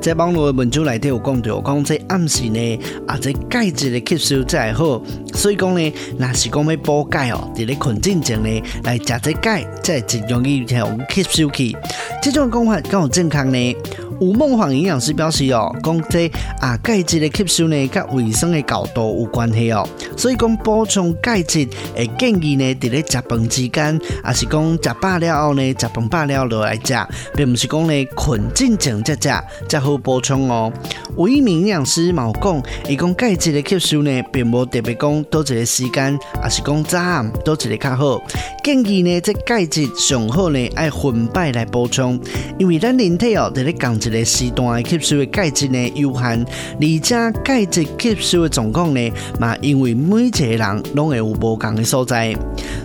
在网络的文章里头有讲到，讲这暗时呢，啊，这钙质的吸收才会好，所以讲呢，若是讲要补钙哦，伫咧困进前呢，来食这钙，才真容易让吸收去。这种讲法够有正确呢？吴孟煌营养师表示哦，讲这啊钙质的吸收呢，甲卫生的角度有关系哦。所以讲补充钙质，诶建议呢，伫咧食饭之间，还是讲食饱了后呢，食饭饱了落来食，并不是讲呢困进前才食，才好补充哦。有一名营养师嘛有讲，伊讲钙质的吸收呢，并无特别讲多一个时间，还是讲早暗多一个较好。建议呢，这钙质上好呢，爱分摆来补充，因为咱人体哦，伫咧讲一个时段吸收的钙质呢有限，而且钙质吸收的状况呢，嘛因为每一个人拢会有无同的所在。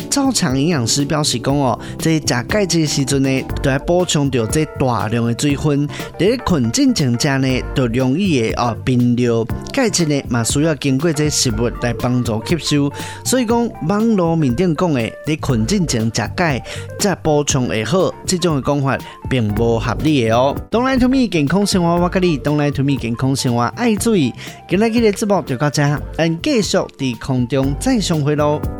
赵强营养师表示讲哦，在食钙质的时阵呢，都要补充到这大量的水分，伫咧困进前食呢，就容易的哦贫尿。钙质呢嘛需要经过这食物来帮助吸收，所以讲网络面顶讲的，在困进前食钙再补充会好，这种的讲法并不合理的哦。Don't lie to me，健康生活我跟你，Don't lie to me，健康生活爱注意。今日的节目就到这，咱继续在空中再相会喽。